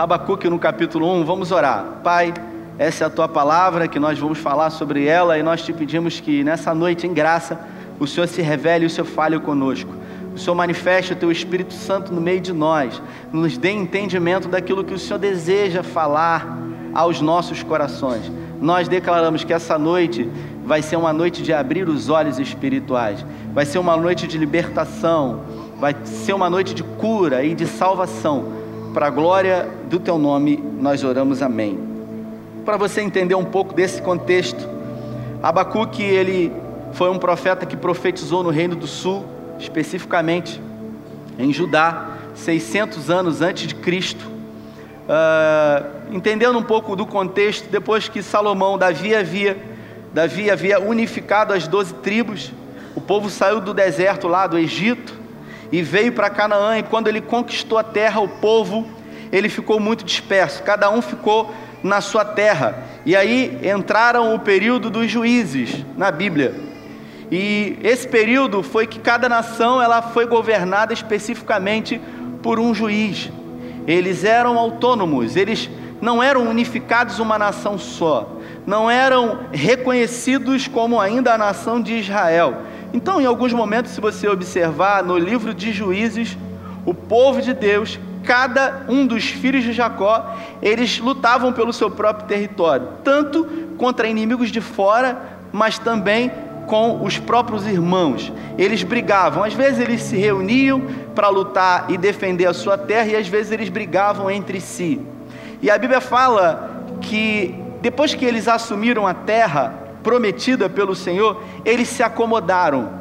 Abacuque no capítulo 1, vamos orar. Pai, essa é a tua palavra que nós vamos falar sobre ela e nós te pedimos que nessa noite, em graça, o Senhor se revele e o Senhor fale conosco. O Senhor manifeste o teu Espírito Santo no meio de nós, nos dê entendimento daquilo que o Senhor deseja falar aos nossos corações. Nós declaramos que essa noite vai ser uma noite de abrir os olhos espirituais, vai ser uma noite de libertação, vai ser uma noite de cura e de salvação. Para a glória do teu nome, nós oramos amém. Para você entender um pouco desse contexto, Abacuque, ele foi um profeta que profetizou no Reino do Sul, especificamente em Judá, 600 anos antes de Cristo. Uh, entendendo um pouco do contexto, depois que Salomão, Davi havia, Davi havia unificado as doze tribos, o povo saiu do deserto lá do Egito e veio para Canaã, e quando ele conquistou a terra, o povo, ele ficou muito disperso, cada um ficou na sua terra. E aí entraram o período dos juízes na Bíblia. E esse período foi que cada nação ela foi governada especificamente por um juiz. Eles eram autônomos, eles não eram unificados uma nação só, não eram reconhecidos como ainda a nação de Israel. Então, em alguns momentos, se você observar no livro de Juízes, o povo de Deus, cada um dos filhos de Jacó, eles lutavam pelo seu próprio território, tanto contra inimigos de fora, mas também com os próprios irmãos. Eles brigavam, às vezes eles se reuniam para lutar e defender a sua terra, e às vezes eles brigavam entre si. E a Bíblia fala que depois que eles assumiram a terra prometida pelo Senhor, eles se acomodaram.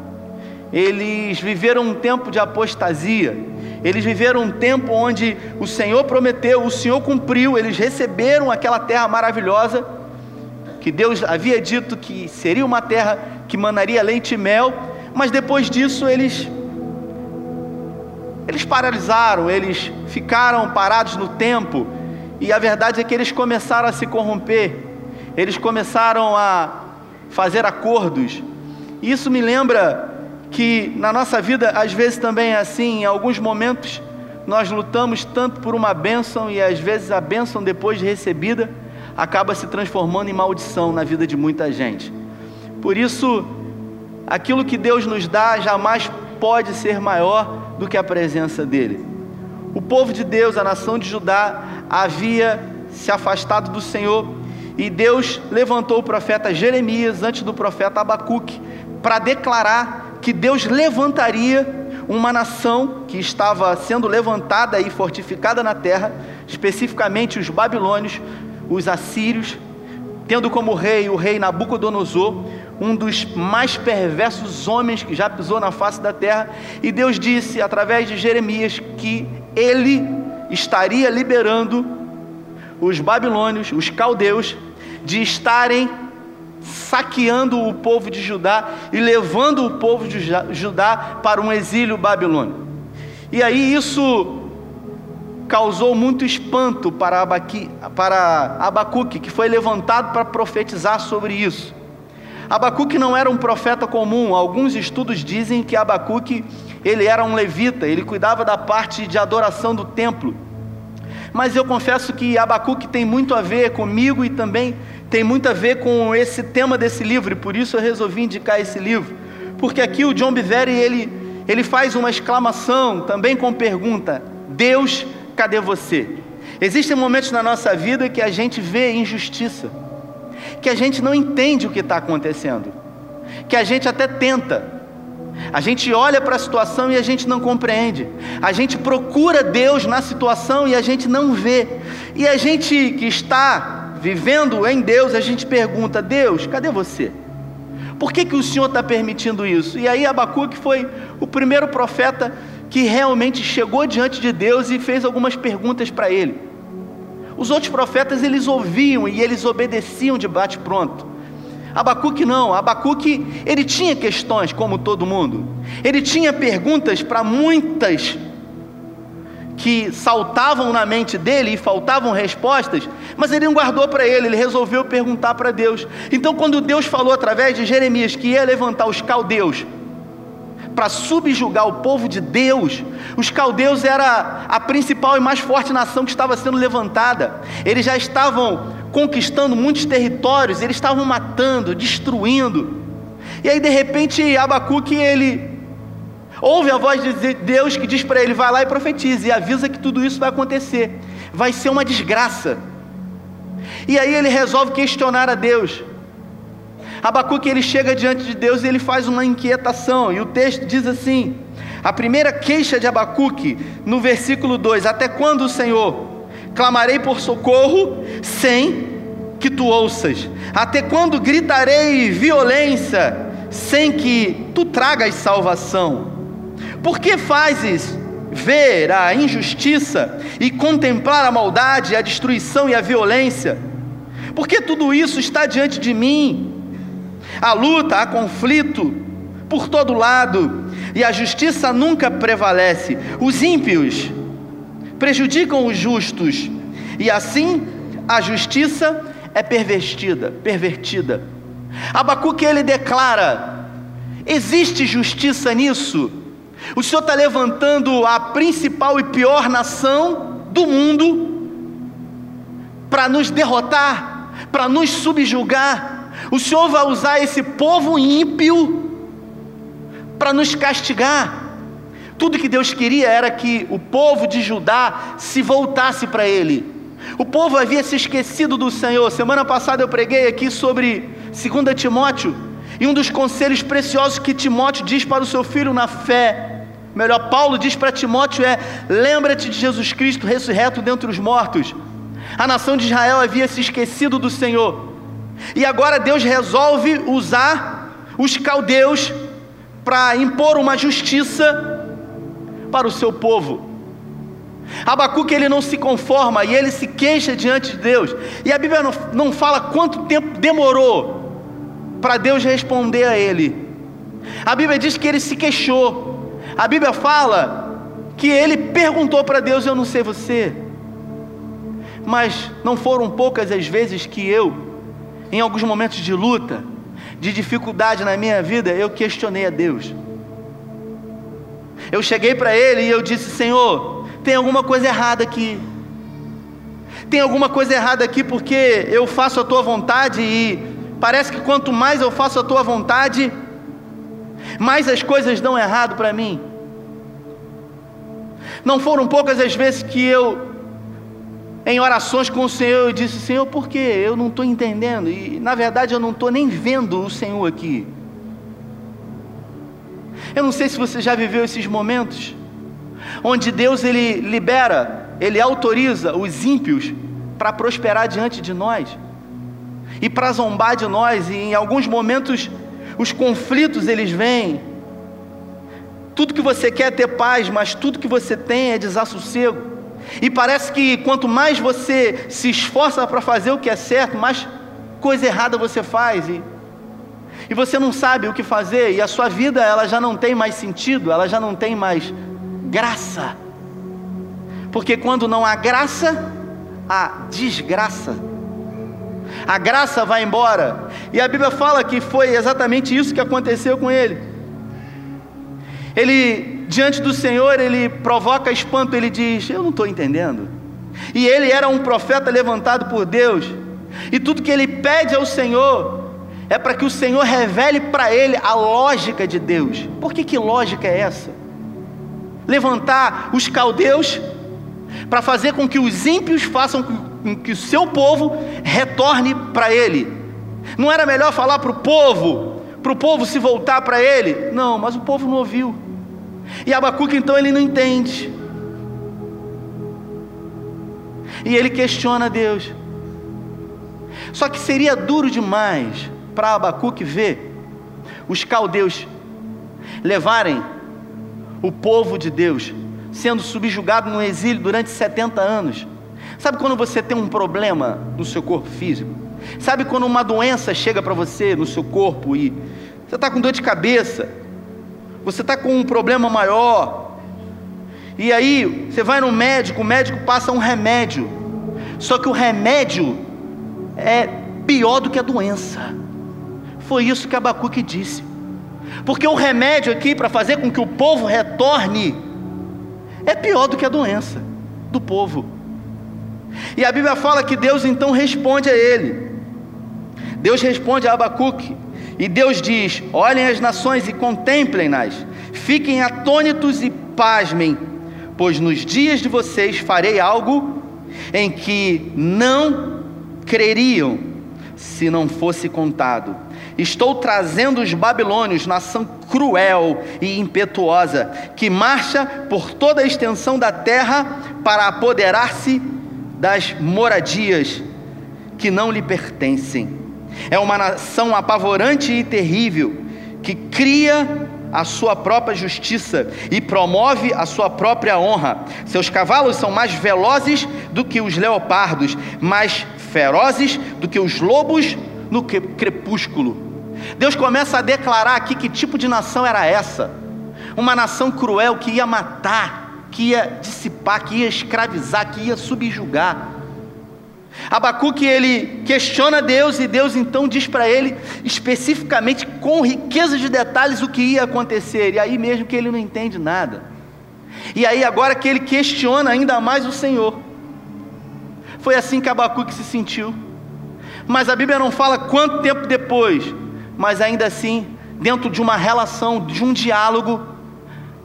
Eles viveram um tempo de apostasia. Eles viveram um tempo onde o Senhor prometeu, o Senhor cumpriu, eles receberam aquela terra maravilhosa que Deus havia dito que seria uma terra que manaria leite e mel, mas depois disso eles eles paralisaram, eles ficaram parados no tempo, e a verdade é que eles começaram a se corromper. Eles começaram a fazer acordos. Isso me lembra que na nossa vida às vezes também é assim, em alguns momentos nós lutamos tanto por uma bênção e às vezes a bênção depois de recebida acaba se transformando em maldição na vida de muita gente. Por isso, aquilo que Deus nos dá jamais pode ser maior do que a presença dEle. O povo de Deus, a nação de Judá, havia se afastado do Senhor e Deus levantou o profeta Jeremias antes do profeta Abacuque para declarar que Deus levantaria uma nação que estava sendo levantada e fortificada na terra, especificamente os babilônios, os assírios, tendo como rei o rei Nabucodonosor, um dos mais perversos homens que já pisou na face da terra, e Deus disse através de Jeremias que ele estaria liberando os babilônios, os caldeus, de estarem saqueando o povo de Judá e levando o povo de Judá para um exílio babilônico. E aí isso causou muito espanto para, Abaqui, para Abacuque, que foi levantado para profetizar sobre isso. Abacuque não era um profeta comum. Alguns estudos dizem que Abacuque ele era um levita, ele cuidava da parte de adoração do templo. Mas eu confesso que Abacuque tem muito a ver comigo e também tem muito a ver com esse tema desse livro, e por isso eu resolvi indicar esse livro. Porque aqui o John Biveri, ele, ele faz uma exclamação, também com pergunta: Deus cadê você? Existem momentos na nossa vida que a gente vê injustiça, que a gente não entende o que está acontecendo, que a gente até tenta, a gente olha para a situação e a gente não compreende. A gente procura Deus na situação e a gente não vê. E a gente que está vivendo em Deus, a gente pergunta: Deus, cadê você? Por que, que o Senhor está permitindo isso? E aí Abacuque foi o primeiro profeta que realmente chegou diante de Deus e fez algumas perguntas para ele. Os outros profetas eles ouviam e eles obedeciam de bate pronto. Abacuque não, Abacuque ele tinha questões como todo mundo. Ele tinha perguntas para muitas que saltavam na mente dele e faltavam respostas, mas ele não guardou para ele, ele resolveu perguntar para Deus. Então, quando Deus falou através de Jeremias que ia levantar os caldeus para subjugar o povo de Deus, os caldeus era a principal e mais forte nação que estava sendo levantada. Eles já estavam conquistando muitos territórios, eles estavam matando, destruindo. E aí de repente Abacuque ele ouve a voz de Deus que diz para ele: vai lá e profetize, e avisa que tudo isso vai acontecer, vai ser uma desgraça. E aí ele resolve questionar a Deus. Abacuque ele chega diante de Deus e ele faz uma inquietação, e o texto diz assim: a primeira queixa de Abacuque, no versículo 2: Até quando, Senhor, clamarei por socorro sem que tu ouças? Até quando gritarei violência sem que tu tragas salvação? Por que fazes ver a injustiça e contemplar a maldade, a destruição e a violência? Porque tudo isso está diante de mim. Há luta, há conflito por todo lado, e a justiça nunca prevalece. Os ímpios prejudicam os justos, e assim a justiça é pervertida, pervertida. Abacuque ele declara: existe justiça nisso? O Senhor está levantando a principal e pior nação do mundo para nos derrotar, para nos subjugar. O Senhor vai usar esse povo ímpio para nos castigar. Tudo que Deus queria era que o povo de Judá se voltasse para Ele. O povo havia se esquecido do Senhor. Semana passada eu preguei aqui sobre 2 Timóteo, e um dos conselhos preciosos que Timóteo diz para o seu filho na fé, melhor, Paulo diz para Timóteo é: lembra-te de Jesus Cristo ressurreto dentre os mortos. A nação de Israel havia se esquecido do Senhor, e agora Deus resolve usar os caldeus para impor uma justiça para o seu povo. Abacuque ele não se conforma e ele se queixa diante de Deus. E a Bíblia não, não fala quanto tempo demorou para Deus responder a ele. A Bíblia diz que ele se queixou. A Bíblia fala que ele perguntou para Deus: Eu não sei você. Mas não foram poucas as vezes que eu, em alguns momentos de luta, de dificuldade na minha vida, eu questionei a Deus. Eu cheguei para Ele e eu disse: Senhor, tem alguma coisa errada aqui. Tem alguma coisa errada aqui porque eu faço a tua vontade e parece que quanto mais eu faço a tua vontade, mais as coisas dão errado para mim. Não foram poucas as vezes que eu, em orações com o Senhor, eu disse: Senhor, por que eu não estou entendendo? E na verdade eu não estou nem vendo o Senhor aqui. Eu não sei se você já viveu esses momentos onde Deus ele libera, ele autoriza os ímpios para prosperar diante de nós e para zombar de nós, e em alguns momentos os conflitos eles vêm. Tudo que você quer é ter paz, mas tudo que você tem é desassossego. E parece que quanto mais você se esforça para fazer o que é certo, mais coisa errada você faz. E, e você não sabe o que fazer, e a sua vida ela já não tem mais sentido, ela já não tem mais graça. Porque quando não há graça, há desgraça. A graça vai embora. E a Bíblia fala que foi exatamente isso que aconteceu com ele. Ele, diante do Senhor, ele provoca espanto, ele diz: Eu não estou entendendo. E ele era um profeta levantado por Deus. E tudo que ele pede ao Senhor é para que o Senhor revele para ele a lógica de Deus. Por que, que lógica é essa? levantar os caldeus para fazer com que os ímpios façam com que o seu povo retorne para ele. Não era melhor falar para o povo, para o povo se voltar para ele? Não, mas o povo não ouviu. E Abacuque então ele não entende. E ele questiona Deus. Só que seria duro demais para Abacuque ver os caldeus levarem o povo de Deus sendo subjugado no exílio durante 70 anos. Sabe quando você tem um problema no seu corpo físico? Sabe quando uma doença chega para você no seu corpo e você está com dor de cabeça, você está com um problema maior, e aí você vai no médico, o médico passa um remédio, só que o remédio é pior do que a doença. Foi isso que Abacuque disse. Porque o remédio aqui para fazer com que o povo retorne é pior do que a doença do povo. E a Bíblia fala que Deus então responde a ele. Deus responde a Abacuque. E Deus diz: Olhem as nações e contemplem-nas, fiquem atônitos e pasmem, pois nos dias de vocês farei algo em que não creriam se não fosse contado. Estou trazendo os babilônios, nação cruel e impetuosa, que marcha por toda a extensão da terra para apoderar-se das moradias que não lhe pertencem. É uma nação apavorante e terrível, que cria a sua própria justiça e promove a sua própria honra. Seus cavalos são mais velozes do que os leopardos, mais ferozes do que os lobos no crepúsculo. Deus começa a declarar aqui que tipo de nação era essa: uma nação cruel que ia matar, que ia dissipar, que ia escravizar, que ia subjugar. Abacuque ele questiona Deus e Deus então diz para ele especificamente com riqueza de detalhes o que ia acontecer. E aí mesmo que ele não entende nada. E aí agora que ele questiona ainda mais o Senhor. Foi assim que Abacuque se sentiu. Mas a Bíblia não fala quanto tempo depois mas ainda assim, dentro de uma relação, de um diálogo,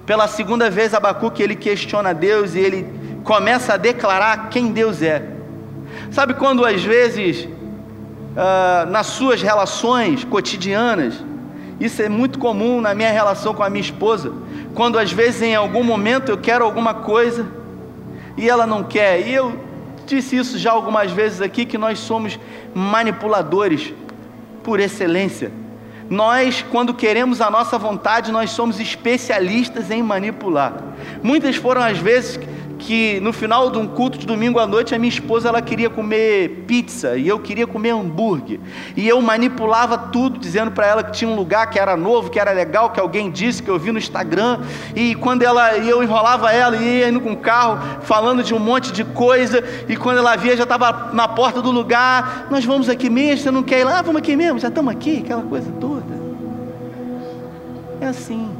pela segunda vez Abacuque ele questiona Deus e ele começa a declarar quem Deus é. Sabe quando às vezes uh, nas suas relações cotidianas, isso é muito comum na minha relação com a minha esposa, quando às vezes em algum momento eu quero alguma coisa e ela não quer, e eu disse isso já algumas vezes aqui que nós somos manipuladores por excelência. Nós, quando queremos a nossa vontade, nós somos especialistas em manipular. Muitas foram as vezes que no final de um culto de domingo à noite a minha esposa ela queria comer pizza e eu queria comer hambúrguer. E eu manipulava tudo dizendo para ela que tinha um lugar que era novo que era legal que alguém disse que eu vi no Instagram. E quando ela e eu enrolava ela e ia indo com o carro falando de um monte de coisa. E quando ela via já estava na porta do lugar. Nós vamos aqui mesmo? Você não quer ir lá? Ah, vamos aqui mesmo? Já estamos aqui? Aquela coisa toda. É assim.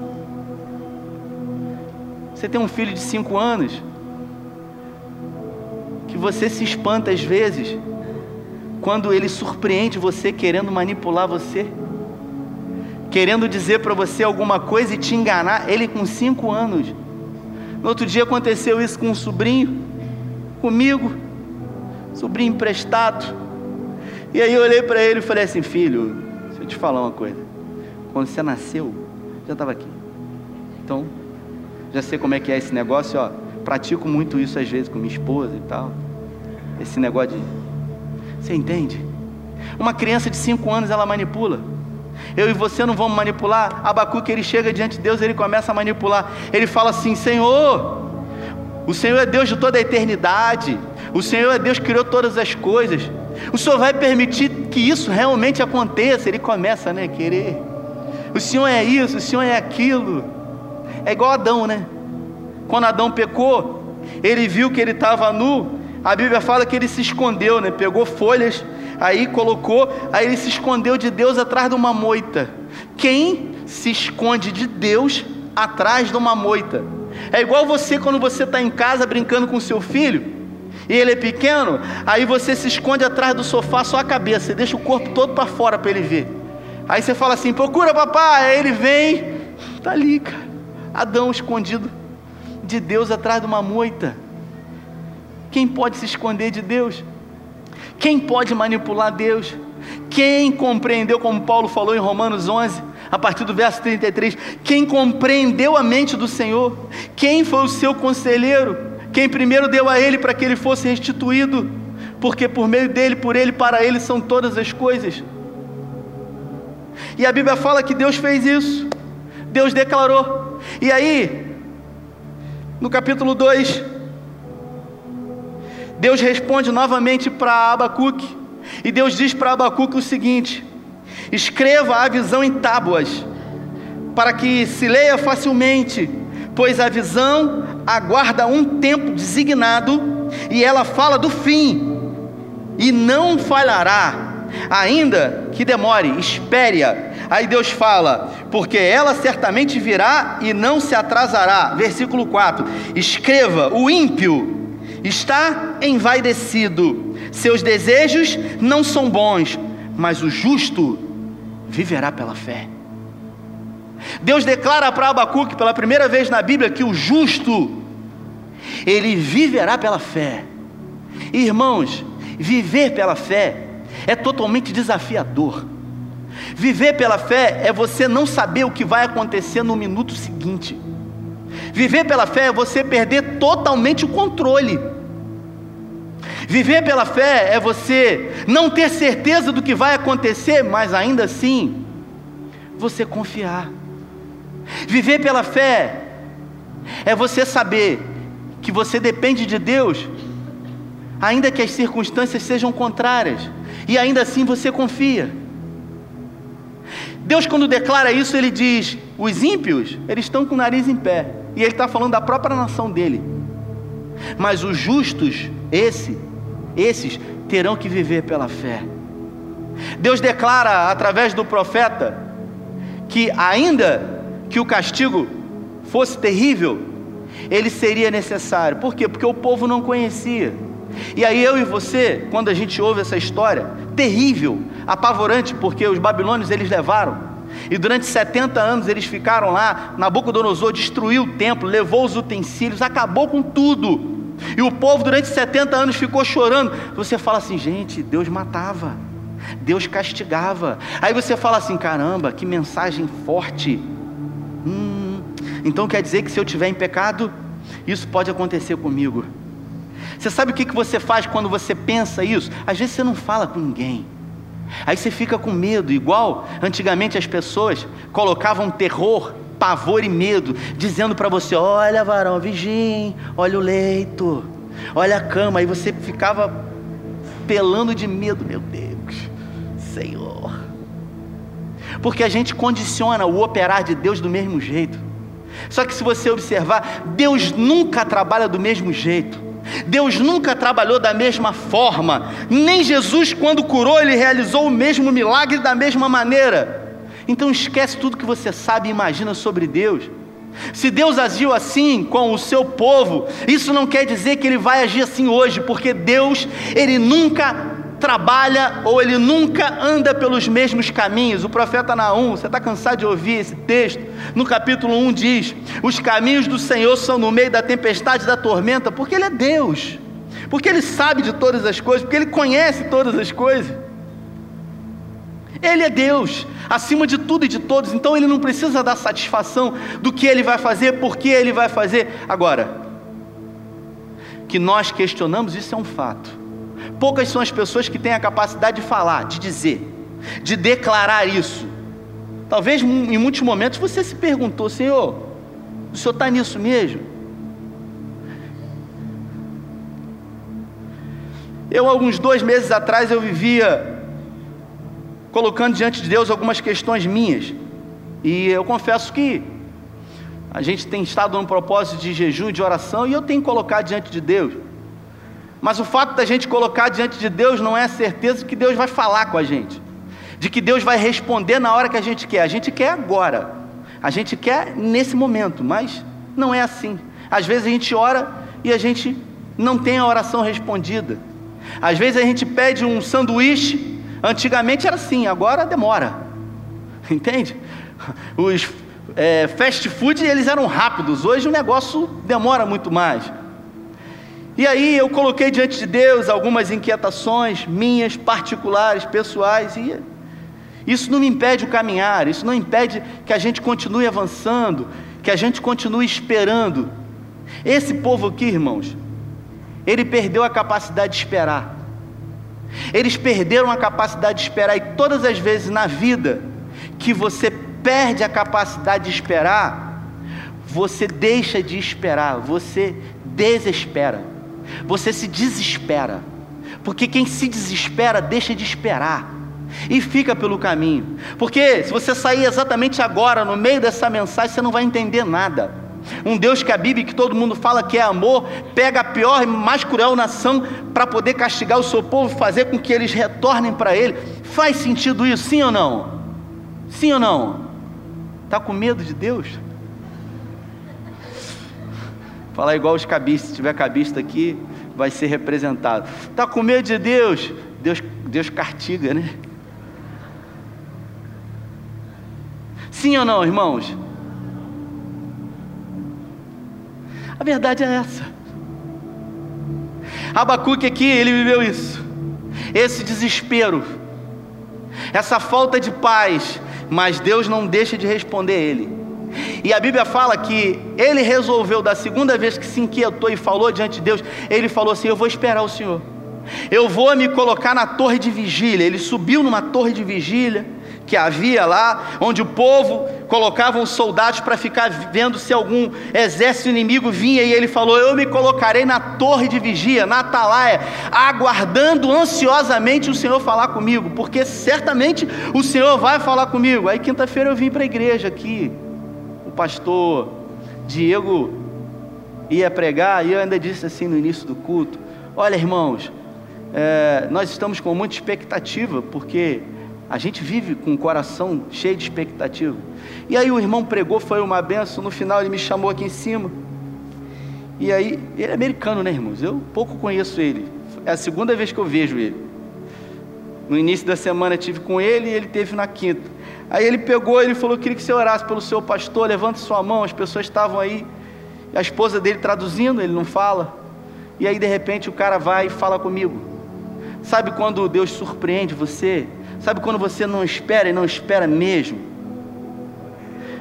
Você tem um filho de cinco anos? que você se espanta às vezes quando ele surpreende você querendo manipular você, querendo dizer para você alguma coisa e te enganar. Ele com cinco anos. No outro dia aconteceu isso com um sobrinho, comigo, sobrinho emprestado. E aí eu olhei para ele e falei assim: Filho, deixa eu te falar uma coisa. Quando você nasceu, já estava aqui. Então, já sei como é que é esse negócio, ó. Pratico muito isso às vezes com minha esposa e tal. Esse negócio de. Você entende? Uma criança de 5 anos ela manipula. Eu e você não vamos manipular. Abacuque ele chega diante de Deus, ele começa a manipular. Ele fala assim: Senhor, o Senhor é Deus de toda a eternidade. O Senhor é Deus que criou todas as coisas. O Senhor vai permitir que isso realmente aconteça. Ele começa né, a querer. O Senhor é isso, o Senhor é aquilo. É igual Adão, né? Quando Adão pecou, ele viu que ele estava nu, a Bíblia fala que ele se escondeu, né? Pegou folhas, aí colocou, aí ele se escondeu de Deus atrás de uma moita. Quem se esconde de Deus atrás de uma moita? É igual você quando você está em casa brincando com seu filho e ele é pequeno, aí você se esconde atrás do sofá só a cabeça, você deixa o corpo todo para fora para ele ver. Aí você fala assim: procura papai, aí ele vem, tá ali, cara. Adão escondido de Deus atrás de uma moita. Quem pode se esconder de Deus? Quem pode manipular Deus? Quem compreendeu, como Paulo falou em Romanos 11, a partir do verso 33, quem compreendeu a mente do Senhor? Quem foi o seu conselheiro? Quem primeiro deu a ele para que ele fosse restituído? Porque por meio dele, por ele, para ele são todas as coisas. E a Bíblia fala que Deus fez isso. Deus declarou. E aí, no capítulo 2, Deus responde novamente para Abacuque, e Deus diz para Abacuque o seguinte: escreva a visão em tábuas, para que se leia facilmente, pois a visão aguarda um tempo designado, e ela fala do fim, e não falhará, ainda que demore, espere-a, Aí Deus fala: Porque ela certamente virá e não se atrasará. Versículo 4: Escreva: O ímpio está envaidecido, seus desejos não são bons, mas o justo viverá pela fé. Deus declara para Abacuque pela primeira vez na Bíblia que o justo ele viverá pela fé. Irmãos, viver pela fé é totalmente desafiador. Viver pela fé é você não saber o que vai acontecer no minuto seguinte. Viver pela fé é você perder totalmente o controle. Viver pela fé é você não ter certeza do que vai acontecer, mas ainda assim você confiar. Viver pela fé é você saber que você depende de Deus, ainda que as circunstâncias sejam contrárias, e ainda assim você confia. Deus, quando declara isso, ele diz: os ímpios, eles estão com o nariz em pé, e ele está falando da própria nação dele. Mas os justos, esse, esses, terão que viver pela fé. Deus declara através do profeta que, ainda que o castigo fosse terrível, ele seria necessário. Por quê? Porque o povo não conhecia. E aí eu e você, quando a gente ouve essa história, terrível, apavorante, porque os babilônios eles levaram. E durante 70 anos eles ficaram lá, Nabucodonosor destruiu o templo, levou os utensílios, acabou com tudo. E o povo durante 70 anos ficou chorando. Você fala assim, gente, Deus matava. Deus castigava. Aí você fala assim: caramba, que mensagem forte. Hum, então quer dizer que se eu tiver em pecado, isso pode acontecer comigo. Você sabe o que, que você faz quando você pensa isso? Às vezes você não fala com ninguém. Aí você fica com medo, igual antigamente as pessoas colocavam terror, pavor e medo, dizendo para você: olha, varão, vigia, olha o leito, olha a cama. Aí você ficava pelando de medo, meu Deus, Senhor. Porque a gente condiciona o operar de Deus do mesmo jeito. Só que se você observar, Deus nunca trabalha do mesmo jeito. Deus nunca trabalhou da mesma forma, nem Jesus, quando curou, ele realizou o mesmo milagre da mesma maneira. Então esquece tudo que você sabe e imagina sobre Deus. Se Deus agiu assim com o seu povo, isso não quer dizer que ele vai agir assim hoje, porque Deus, ele nunca trabalha ou ele nunca anda pelos mesmos caminhos. O profeta Naum, você está cansado de ouvir esse texto? No capítulo 1 diz: Os caminhos do Senhor são no meio da tempestade da tormenta, porque Ele é Deus, porque Ele sabe de todas as coisas, porque Ele conhece todas as coisas. Ele é Deus, acima de tudo e de todos, então Ele não precisa dar satisfação do que Ele vai fazer, porque Ele vai fazer. Agora, que nós questionamos, isso é um fato. Poucas são as pessoas que têm a capacidade de falar, de dizer, de declarar isso. Talvez em muitos momentos você se perguntou, Senhor, o Senhor está nisso mesmo? Eu, alguns dois meses atrás, eu vivia colocando diante de Deus algumas questões minhas. E eu confesso que a gente tem estado num propósito de jejum e de oração, e eu tenho colocado diante de Deus mas o fato da gente colocar diante de Deus não é a certeza que Deus vai falar com a gente, de que Deus vai responder na hora que a gente quer. A gente quer agora, a gente quer nesse momento, mas não é assim. Às vezes a gente ora e a gente não tem a oração respondida. Às vezes a gente pede um sanduíche, antigamente era assim, agora demora. Entende? Os é, fast food eles eram rápidos, hoje o negócio demora muito mais. E aí eu coloquei diante de Deus algumas inquietações minhas, particulares, pessoais, e isso não me impede o caminhar, isso não impede que a gente continue avançando, que a gente continue esperando. Esse povo aqui, irmãos, ele perdeu a capacidade de esperar. Eles perderam a capacidade de esperar, e todas as vezes na vida que você perde a capacidade de esperar, você deixa de esperar, você desespera você se desespera, porque quem se desespera deixa de esperar e fica pelo caminho. Porque se você sair exatamente agora, no meio dessa mensagem, você não vai entender nada. Um Deus que a Bíblia, que todo mundo fala que é amor, pega a pior e mais cruel nação para poder castigar o seu povo, fazer com que eles retornem para Ele. Faz sentido isso, sim ou não? Sim ou não? Está com medo de Deus? Falar igual os cabistas, se tiver cabista aqui, vai ser representado. Está com medo de Deus? Deus, Deus cartiga, né? Sim ou não, irmãos? A verdade é essa. Abacuque aqui, ele viveu isso. Esse desespero, essa falta de paz, mas Deus não deixa de responder ele. E a Bíblia fala que ele resolveu, da segunda vez que se inquietou e falou diante de Deus, ele falou assim: Eu vou esperar o Senhor. Eu vou me colocar na torre de vigília. Ele subiu numa torre de vigília que havia lá, onde o povo colocava os soldados para ficar vendo se algum exército inimigo vinha, e ele falou: Eu me colocarei na torre de vigia, na atalaia, aguardando ansiosamente o Senhor falar comigo, porque certamente o Senhor vai falar comigo. Aí, quinta-feira, eu vim para a igreja aqui, pastor Diego ia pregar, e eu ainda disse assim no início do culto: Olha, irmãos, é, nós estamos com muita expectativa, porque a gente vive com o coração cheio de expectativa. E aí o irmão pregou, foi uma benção. No final ele me chamou aqui em cima. E aí, ele é americano, né, irmãos? Eu pouco conheço ele. É a segunda vez que eu vejo ele. No início da semana tive com ele e ele teve na quinta. Aí ele pegou, ele falou: queria que você orasse pelo seu pastor, levante sua mão. As pessoas estavam aí, a esposa dele traduzindo, ele não fala. E aí de repente o cara vai e fala comigo. Sabe quando Deus surpreende você? Sabe quando você não espera e não espera mesmo?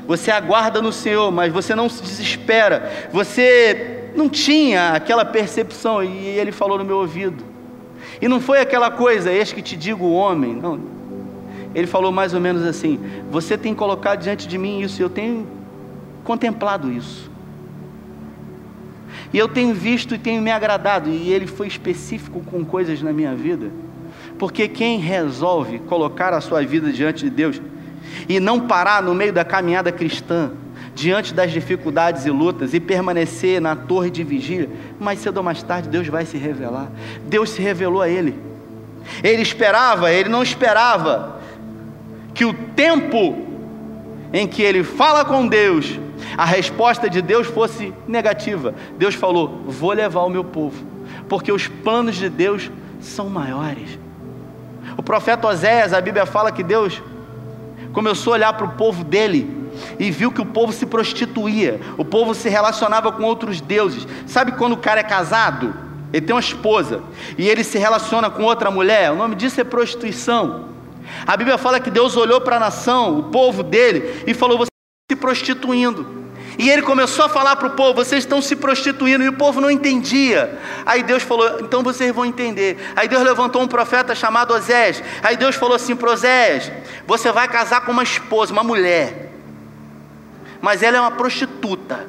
Você aguarda no Senhor, mas você não se desespera. Você não tinha aquela percepção, e ele falou no meu ouvido. E não foi aquela coisa, eis que te digo homem. Não, ele falou mais ou menos assim: Você tem colocado diante de mim isso, eu tenho contemplado isso. E eu tenho visto e tenho me agradado, e ele foi específico com coisas na minha vida, porque quem resolve colocar a sua vida diante de Deus e não parar no meio da caminhada cristã, diante das dificuldades e lutas, e permanecer na torre de vigília, mais cedo ou mais tarde Deus vai se revelar. Deus se revelou a ele. Ele esperava, ele não esperava que o tempo em que ele fala com Deus, a resposta de Deus fosse negativa. Deus falou: Vou levar o meu povo, porque os planos de Deus são maiores. O profeta Oséias, a Bíblia fala que Deus começou a olhar para o povo dele e viu que o povo se prostituía, o povo se relacionava com outros deuses. Sabe quando o cara é casado? Ele tem uma esposa e ele se relaciona com outra mulher, o nome disso é prostituição. A Bíblia fala que Deus olhou para a nação, o povo dele, e falou: Você está se prostituindo. E ele começou a falar para o povo: Vocês estão se prostituindo. E o povo não entendia. Aí Deus falou: Então vocês vão entender. Aí Deus levantou um profeta chamado Osés. Aí Deus falou assim para Osés: Você vai casar com uma esposa, uma mulher. Mas ela é uma prostituta.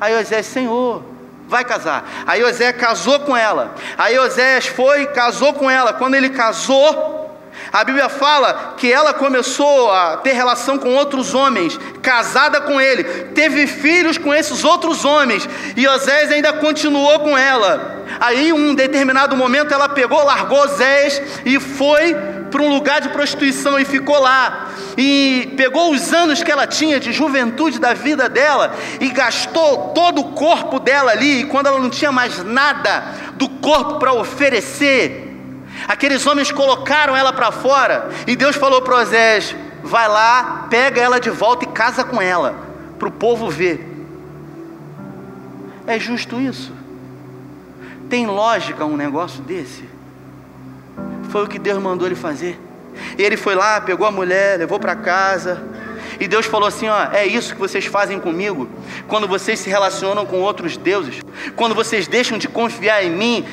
Aí Osés, Senhor, vai casar. Aí Osés casou com ela. Aí Osés foi, casou com ela. Quando ele casou, a Bíblia fala que ela começou a ter relação com outros homens, casada com ele, teve filhos com esses outros homens, e Osés ainda continuou com ela. Aí, em um determinado momento, ela pegou, largou Osés e foi para um lugar de prostituição e ficou lá. E pegou os anos que ela tinha de juventude da vida dela e gastou todo o corpo dela ali. E quando ela não tinha mais nada do corpo para oferecer, Aqueles homens colocaram ela para fora e Deus falou para Osés: vai lá, pega ela de volta e casa com ela, para o povo ver. É justo isso? Tem lógica um negócio desse? Foi o que Deus mandou ele fazer. Ele foi lá, pegou a mulher, levou para casa. E Deus falou assim: ó, é isso que vocês fazem comigo. Quando vocês se relacionam com outros deuses, quando vocês deixam de confiar em mim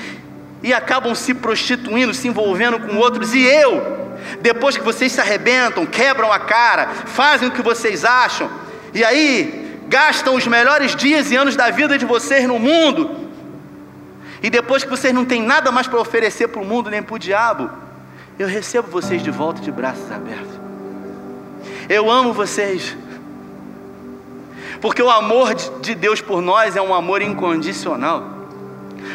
e acabam se prostituindo, se envolvendo com outros. E eu, depois que vocês se arrebentam, quebram a cara, fazem o que vocês acham, e aí gastam os melhores dias e anos da vida de vocês no mundo, e depois que vocês não têm nada mais para oferecer para o mundo nem para o diabo, eu recebo vocês de volta de braços abertos. Eu amo vocês. Porque o amor de Deus por nós é um amor incondicional.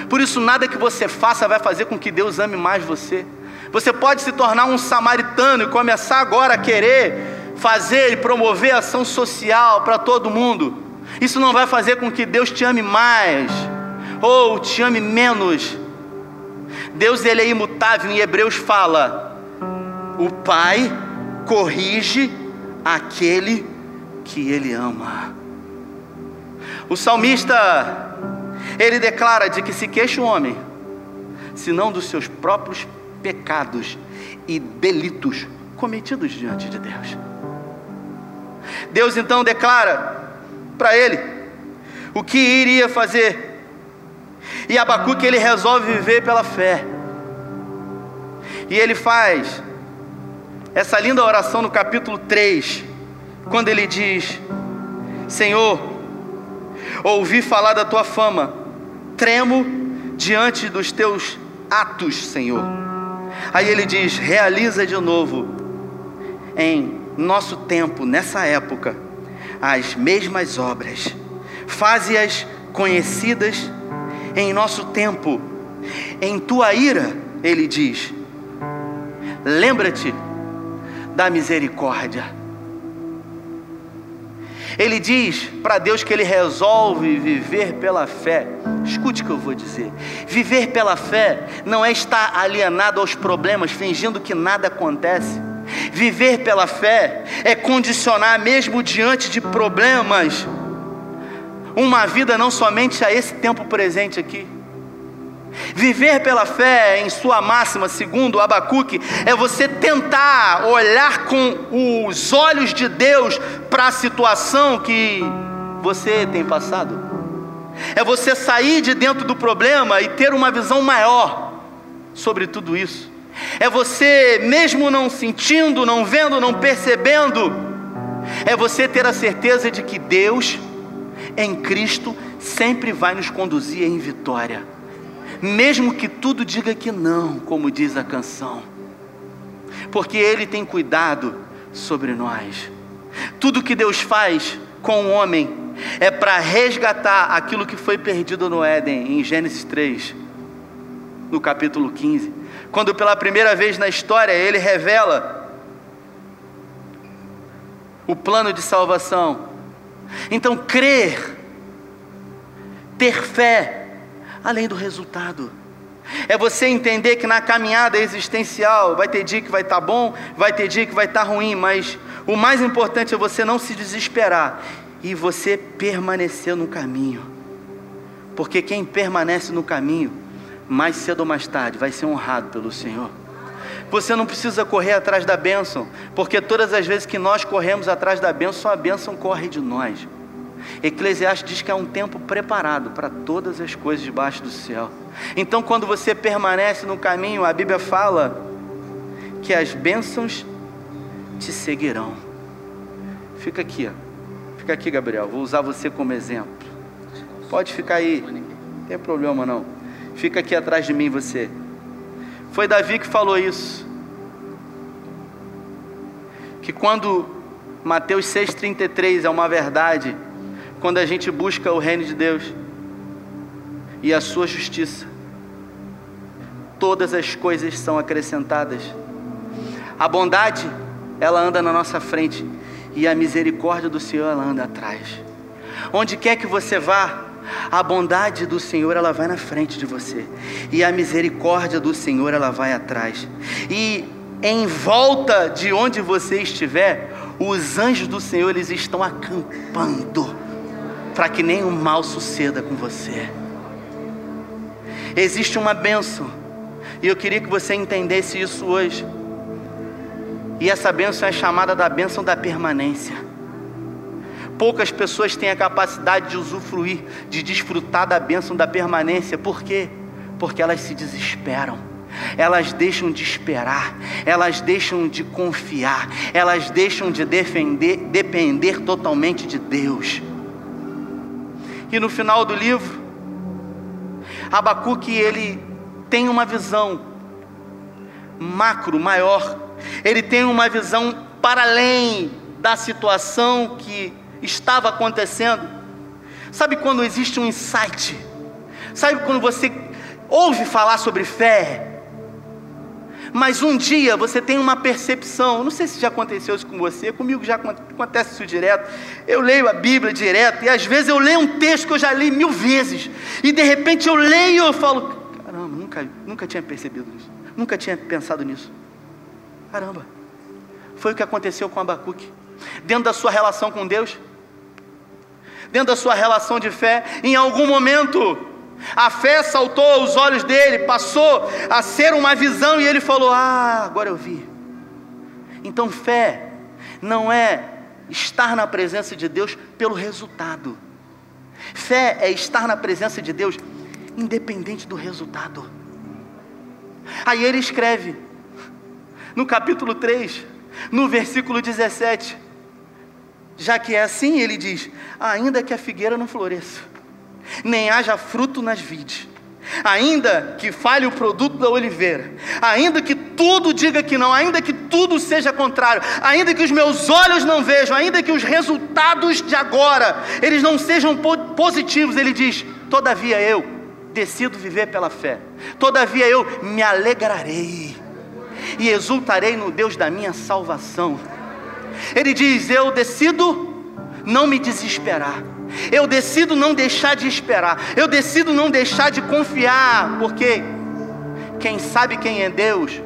Por isso, nada que você faça vai fazer com que Deus ame mais você. Você pode se tornar um samaritano e começar agora a querer fazer e promover ação social para todo mundo. Isso não vai fazer com que Deus te ame mais ou te ame menos. Deus ele é imutável, em Hebreus fala: o Pai corrige aquele que ele ama. O salmista ele declara de que se queixa o homem, senão dos seus próprios pecados e delitos cometidos diante de Deus. Deus então declara para ele o que iria fazer. E Abacuque ele resolve viver pela fé. E ele faz essa linda oração no capítulo 3, quando ele diz: Senhor, ouvi falar da tua fama, tremo diante dos teus atos, Senhor. Aí ele diz: realiza de novo em nosso tempo, nessa época, as mesmas obras, faze-as conhecidas em nosso tempo. Em tua ira, ele diz: lembra-te da misericórdia. Ele diz para Deus que ele resolve viver pela fé. Escute o que eu vou dizer. Viver pela fé não é estar alienado aos problemas, fingindo que nada acontece. Viver pela fé é condicionar, mesmo diante de problemas, uma vida não somente a esse tempo presente aqui. Viver pela fé, em sua máxima, segundo Abacuque, é você tentar olhar com os olhos de Deus para a situação que você tem passado. É você sair de dentro do problema e ter uma visão maior sobre tudo isso. É você, mesmo não sentindo, não vendo, não percebendo, é você ter a certeza de que Deus, em Cristo, sempre vai nos conduzir em vitória, mesmo que tudo diga que não, como diz a canção, porque Ele tem cuidado sobre nós. Tudo que Deus faz com o homem é para resgatar aquilo que foi perdido no Éden, em Gênesis 3, no capítulo 15 quando pela primeira vez na história ele revela o plano de salvação. Então, crer, ter fé, além do resultado. É você entender que na caminhada existencial vai ter dia que vai estar tá bom, vai ter dia que vai estar tá ruim, mas o mais importante é você não se desesperar e você permanecer no caminho. Porque quem permanece no caminho mais cedo ou mais tarde, vai ser honrado pelo Senhor. Você não precisa correr atrás da bênção, porque todas as vezes que nós corremos atrás da bênção, a bênção corre de nós. Eclesiastes diz que há um tempo preparado para todas as coisas debaixo do céu. Então, quando você permanece no caminho, a Bíblia fala que as bênçãos te seguirão. Fica aqui, ó. fica aqui, Gabriel. Vou usar você como exemplo. Pode ficar aí, não tem problema não. Fica aqui atrás de mim você. Foi Davi que falou isso. Que quando Mateus 6,33 é uma verdade, quando a gente busca o reino de Deus e a sua justiça, todas as coisas são acrescentadas. A bondade, ela anda na nossa frente, e a misericórdia do Senhor, ela anda atrás. Onde quer que você vá, a bondade do Senhor, ela vai na frente de você. E a misericórdia do Senhor, ela vai atrás. E em volta de onde você estiver, os anjos do Senhor, eles estão acampando para que nenhum mal suceda com você. Existe uma bênção. E eu queria que você entendesse isso hoje. E essa bênção é chamada da bênção da permanência. Poucas pessoas têm a capacidade de usufruir, de desfrutar da bênção da permanência. Por quê? Porque elas se desesperam. Elas deixam de esperar, elas deixam de confiar, elas deixam de defender, depender totalmente de Deus. E no final do livro, Abacuque ele tem uma visão macro, maior. Ele tem uma visão para além da situação que estava acontecendo. Sabe quando existe um insight? Sabe quando você ouve falar sobre fé? Mas um dia você tem uma percepção, não sei se já aconteceu isso com você, comigo já acontece isso direto. Eu leio a Bíblia direto e às vezes eu leio um texto que eu já li mil vezes e de repente eu leio e eu falo: caramba, nunca, nunca tinha percebido isso, nunca tinha pensado nisso. Caramba, foi o que aconteceu com Abacuque, dentro da sua relação com Deus, dentro da sua relação de fé, em algum momento a fé saltou aos olhos dele, passou a ser uma visão e ele falou: Ah, agora eu vi. Então, fé não é estar na presença de Deus pelo resultado. Fé é estar na presença de Deus independente do resultado. Aí ele escreve, no capítulo 3, no versículo 17: Já que é assim, ele diz: Ainda que a figueira não floresça nem haja fruto nas vides, ainda que falhe o produto da oliveira, ainda que tudo diga que não, ainda que tudo seja contrário, ainda que os meus olhos não vejam, ainda que os resultados de agora eles não sejam positivos, ele diz: todavia eu decido viver pela fé, todavia eu me alegrarei e exultarei no Deus da minha salvação. Ele diz: eu decido não me desesperar eu decido não deixar de esperar. Eu decido não deixar de confiar, porque quem sabe quem é Deus,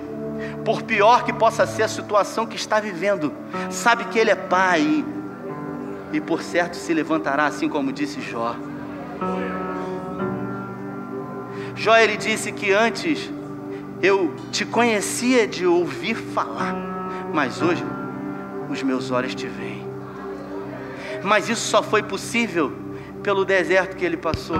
por pior que possa ser a situação que está vivendo, sabe que Ele é Pai e por certo se levantará, assim como disse Jó. Jó ele disse que antes eu te conhecia de ouvir falar, mas hoje os meus olhos te veem mas isso só foi possível pelo deserto que ele passou.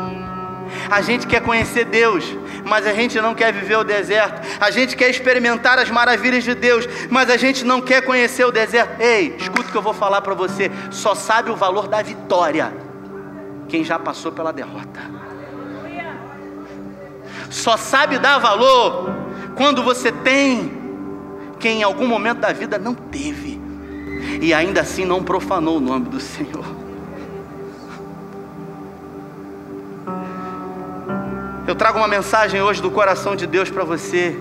A gente quer conhecer Deus, mas a gente não quer viver o deserto. A gente quer experimentar as maravilhas de Deus, mas a gente não quer conhecer o deserto. Ei, escuta o que eu vou falar para você. Só sabe o valor da vitória quem já passou pela derrota. Só sabe dar valor quando você tem quem em algum momento da vida não teve e ainda assim não profanou o nome do Senhor. Eu trago uma mensagem hoje do coração de Deus para você.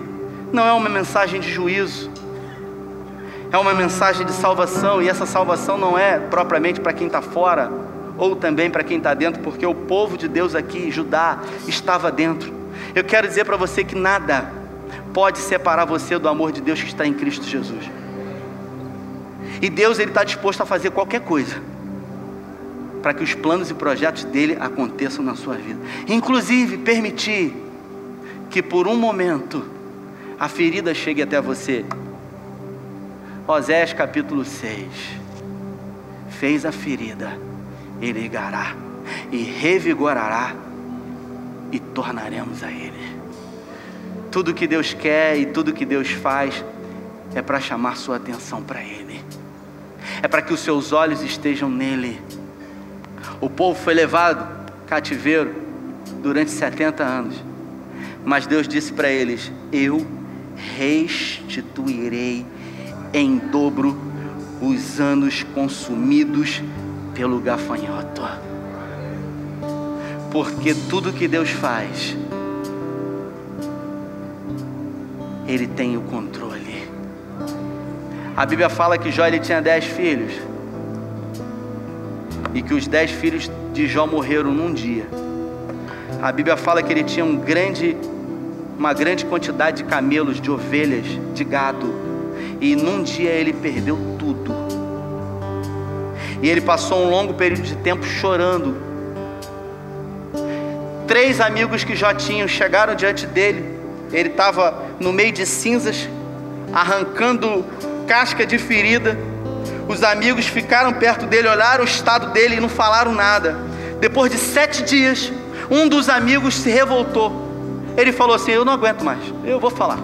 Não é uma mensagem de juízo, é uma mensagem de salvação, e essa salvação não é propriamente para quem está fora, ou também para quem está dentro, porque o povo de Deus aqui, Judá, estava dentro. Eu quero dizer para você que nada pode separar você do amor de Deus que está em Cristo Jesus. E Deus ele está disposto a fazer qualquer coisa para que os planos e projetos dele aconteçam na sua vida. Inclusive permitir que por um momento a ferida chegue até você. Osés capítulo 6. Fez a ferida, ele ligará e revigorará e tornaremos a ele. Tudo que Deus quer e tudo que Deus faz é para chamar sua atenção para ele é para que os seus olhos estejam nele. O povo foi levado cativeiro durante 70 anos, mas Deus disse para eles: Eu restituirei em dobro os anos consumidos pelo gafanhoto. Porque tudo que Deus faz, Ele tem o controle. A Bíblia fala que Jó ele tinha dez filhos. E que os dez filhos de Jó morreram num dia. A Bíblia fala que ele tinha um grande, uma grande quantidade de camelos, de ovelhas, de gado. E num dia ele perdeu tudo. E ele passou um longo período de tempo chorando. Três amigos que Jó tinha chegaram diante dele. Ele estava no meio de cinzas, arrancando casca de ferida. Os amigos ficaram perto dele, olharam o estado dele e não falaram nada. Depois de sete dias, um dos amigos se revoltou. Ele falou assim: Eu não aguento mais, eu vou falar.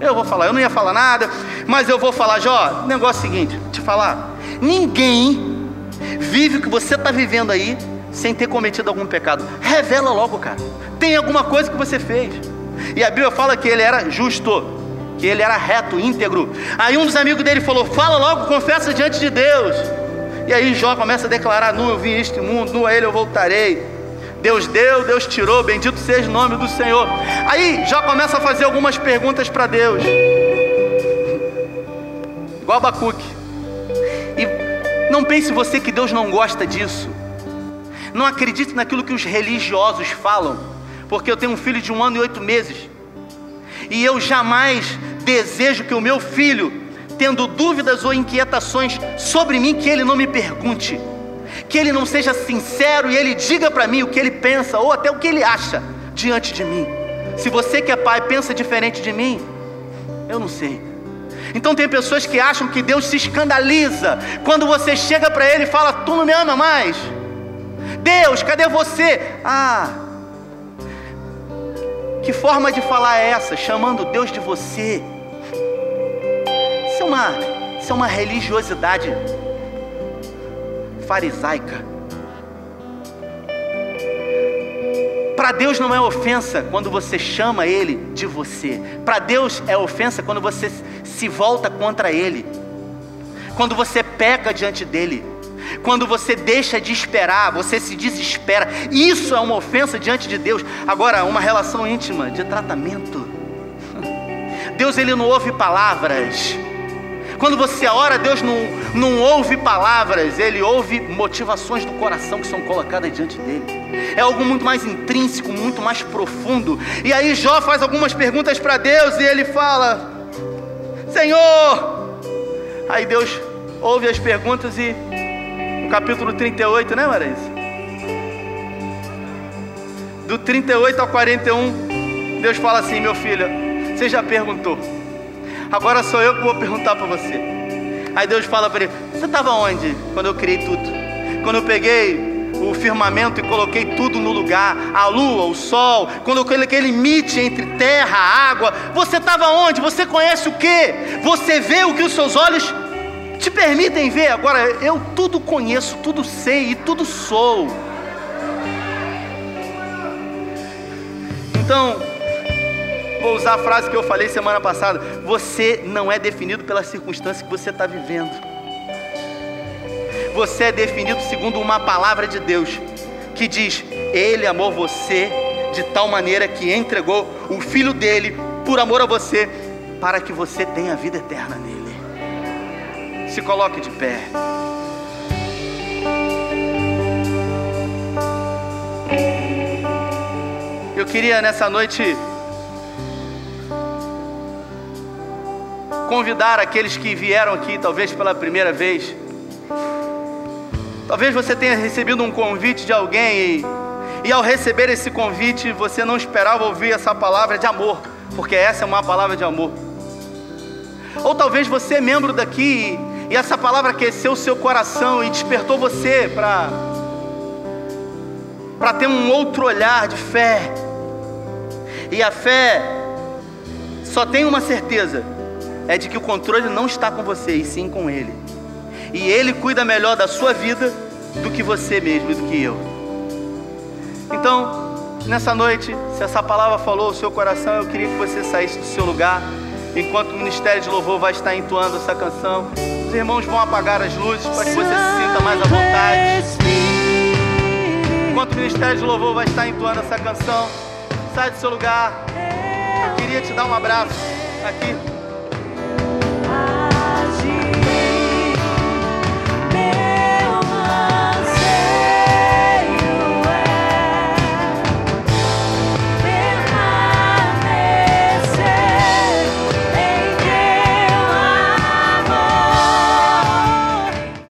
Eu vou falar, eu não ia falar nada, mas eu vou falar, Jó. Negócio seguinte: te falar, ninguém vive o que você está vivendo aí sem ter cometido algum pecado. Revela logo, cara. Tem alguma coisa que você fez. E a Bíblia fala que ele era justo que ele era reto, íntegro. Aí um dos amigos dele falou: Fala logo, confessa diante de Deus. E aí Jó começa a declarar: Nu eu vim este mundo, nu a ele eu voltarei. Deus deu, Deus tirou, bendito seja o nome do Senhor. Aí já começa a fazer algumas perguntas para Deus. Igual Abacuque. E não pense você que Deus não gosta disso. Não acredite naquilo que os religiosos falam, porque eu tenho um filho de um ano e oito meses. E eu jamais desejo que o meu filho, tendo dúvidas ou inquietações sobre mim, que ele não me pergunte que ele não seja sincero e ele diga para mim o que ele pensa ou até o que ele acha diante de mim. Se você que é pai pensa diferente de mim, eu não sei. Então tem pessoas que acham que Deus se escandaliza quando você chega para ele e fala: "Tu não me ama mais". Deus, cadê você? Ah, que forma de falar é essa? Chamando Deus de você. Isso é uma, isso é uma religiosidade farisaica. Para Deus não é ofensa quando você chama Ele de você. Para Deus é ofensa quando você se volta contra Ele. Quando você peca diante dEle. Quando você deixa de esperar, você se desespera. Isso é uma ofensa diante de Deus. Agora, uma relação íntima de tratamento. Deus ele não ouve palavras. Quando você ora, Deus não, não ouve palavras, Ele ouve motivações do coração que são colocadas diante dele. É algo muito mais intrínseco, muito mais profundo. E aí Jó faz algumas perguntas para Deus e ele fala: Senhor. Aí Deus ouve as perguntas e no capítulo 38, né, Marisa? Do 38 ao 41, Deus fala assim: Meu filho, você já perguntou agora sou eu que vou perguntar para você. Aí Deus fala para ele: Você estava onde quando eu criei tudo? Quando eu peguei o firmamento e coloquei tudo no lugar, a lua, o sol, quando eu coloquei limite entre terra, água, você estava onde? Você conhece o que? Você vê o que os seus olhos te permitem ver. Agora, eu tudo conheço, tudo sei e tudo sou. Então, Vou usar a frase que eu falei semana passada: você não é definido pela circunstância que você está vivendo. Você é definido segundo uma palavra de Deus que diz: Ele amou você de tal maneira que entregou o filho dele por amor a você, para que você tenha vida eterna nele. Se coloque de pé. Eu queria nessa noite convidar aqueles que vieram aqui, talvez pela primeira vez. Talvez você tenha recebido um convite de alguém e, e ao receber esse convite você não esperava ouvir essa palavra de amor, porque essa é uma palavra de amor. Ou talvez você é membro daqui e essa palavra aqueceu o seu coração e despertou você para para ter um outro olhar de fé. E a fé só tem uma certeza: é de que o controle não está com você, e sim com Ele. E Ele cuida melhor da sua vida do que você mesmo e do que eu. Então, nessa noite, se essa palavra falou o seu coração, eu queria que você saísse do seu lugar, enquanto o Ministério de Louvor vai estar entoando essa canção. Os irmãos vão apagar as luzes para que você se sinta mais à vontade. Enquanto o Ministério de Louvor vai estar entoando essa canção, sai do seu lugar. Eu queria te dar um abraço aqui.